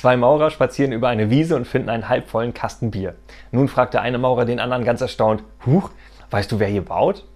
Zwei Maurer spazieren über eine Wiese und finden einen halbvollen Kasten Bier. Nun fragt der eine Maurer den anderen ganz erstaunt, Huch, weißt du, wer hier baut?